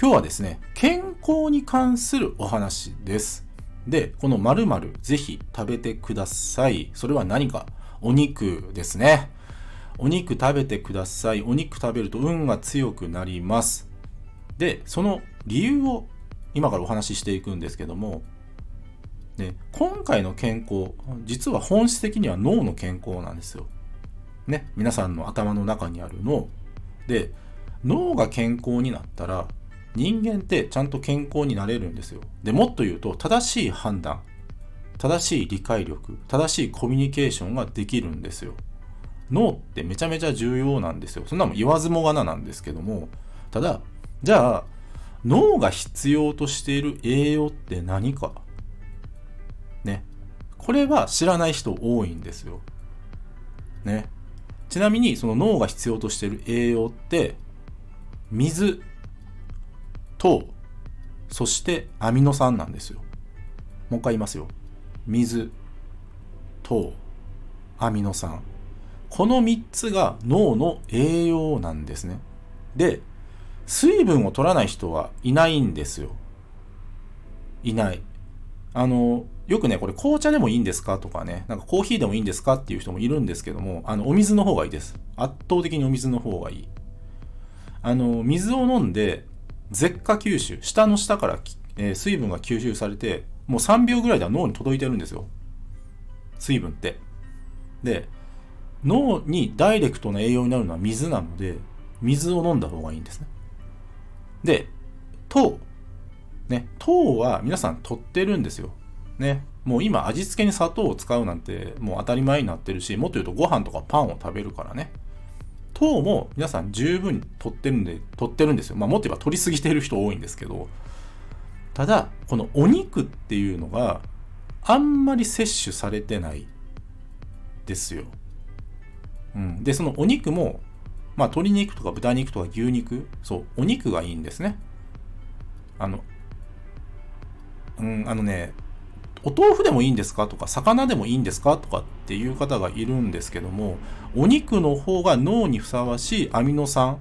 今日はですね、健康に関するお話です。で、この〇〇ぜひ食べてください。それは何か？お肉ですね。お肉食べてください。お肉食べると運が強くなります。で、その理由を今からお話ししていくんですけども、で今回の健康、実は本質的には脳の健康なんですよ。ね、皆さんの頭の中にある脳。で、脳が健康になったら、人間ってちゃんと健康になれるんですよ。でもっと言うと、正しい判断、正しい理解力、正しいコミュニケーションができるんですよ。脳ってめちゃめちゃ重要なんですよ。そんなも言わずもがななんですけども、ただ、じゃあ、脳が必要としている栄養って何か？ね。これは知らない人多いんですよ。ね。ちなみに、その脳が必要としている栄養って、水、糖、そしてアミノ酸なんですよ。もう一回言いますよ。水、糖、アミノ酸。この3つが脳の栄養なんですね。で、水分を取らない人はいないんですよ。いない。あの、よくね、これ紅茶でもいいんですかとかね、なんかコーヒーでもいいんですかっていう人もいるんですけども、あの、お水の方がいいです。圧倒的にお水の方がいい。あの、水を飲んで、舌下吸収、舌の下から、えー水分が吸収されて、もう3秒ぐらいでは脳に届いてるんですよ。水分って。で、脳にダイレクトな栄養になるのは水なので、水を飲んだ方がいいんですね。で、糖。ね、糖は皆さん取ってるんですよ。ね。もう今味付けに砂糖を使うなんてもう当たり前になってるし、もっと言うとご飯とかパンを食べるからね。糖も皆さん十分取ってるんで、取ってるんですよ。まあもっと言えば取りすぎてる人多いんですけど、ただ、このお肉っていうのがあんまり摂取されてないですよ。うん。で、そのお肉も、まあ鶏肉とか豚肉とか牛肉、そう、お肉がいいんですね。あの、うん、あのね、お豆腐でもいいんですか？とか、魚でもいいんですか？とかっていう方がいるんですけども、お肉の方が脳にふさわしいアミノ酸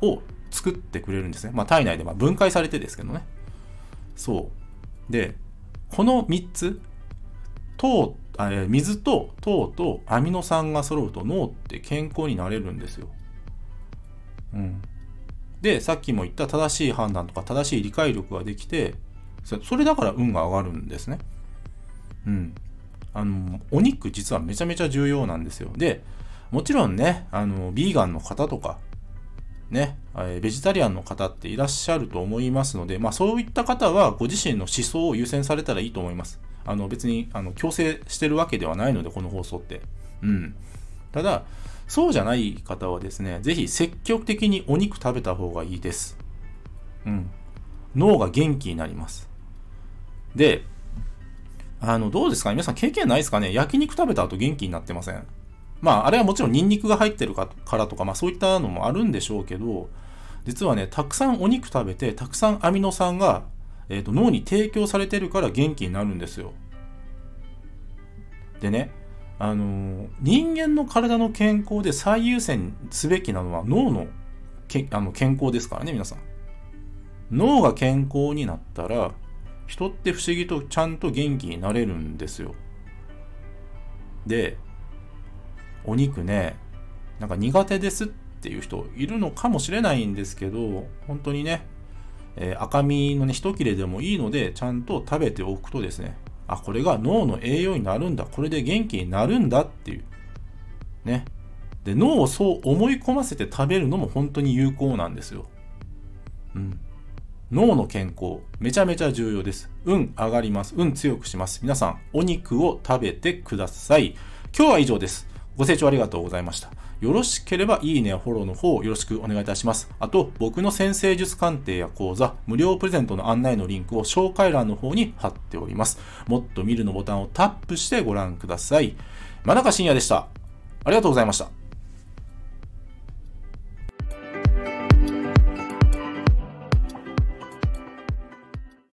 を作ってくれるんですね。まあ体内でま分解されてですけどね。そう。で、この3つ、糖、え水と糖とアミノ酸が揃うと脳って健康になれるんですよ。うん。で、さっきも言った正しい判断とか正しい理解力ができて、それだから運が上がるんですね。うん。あの、お肉実はめちゃめちゃ重要なんですよ。で、もちろんね、あの、ビーガンの方とか、ね、ベジタリアンの方っていらっしゃると思いますので、まあそういった方はご自身の思想を優先されたらいいと思います。あの別にあの強制してるわけではないので、この放送って。うん。ただ、そうじゃない方はですね、ぜひ積極的にお肉食べた方がいいです。うん。脳が元気になります。で、あの、どうですか？ね皆さん経験ないですかね？焼肉食べた後元気になってません？まあ、あれはもちろんニンニクが入ってるかからとか、まあそういったのもあるんでしょうけど、実はね、たくさんお肉食べて、たくさんアミノ酸が、えーと脳に提供されてるから元気になるんですよ。でね、あのー人間の体の健康で最優先すべきなのは脳のけあの健康ですからね、皆さん。脳が健康になったら、人って不思議とちゃんと元気になれるんですよ。で、お肉ね、なんか苦手ですっていう人いるのかもしれないんですけど、本当にね、えー赤身のね、一切れでもいいので、ちゃんと食べておくとですね、あ、これが脳の栄養になるんだ、これで元気になるんだっていう。ね。で、脳をそう思い込ませて食べるのも本当に有効なんですよ。うん。脳の健康、めちゃめちゃ重要です。運上がります。運強くします。皆さん、お肉を食べてください。今日は以上です。ご清聴ありがとうございました。よろしければいいねやフォローの方よろしくお願いいたします。あと、僕の先生術鑑定や講座、無料プレゼントの案内のリンクを紹介欄の方に貼っております。もっと見るのボタンをタップしてご覧ください。真中信也でした。ありがとうございました。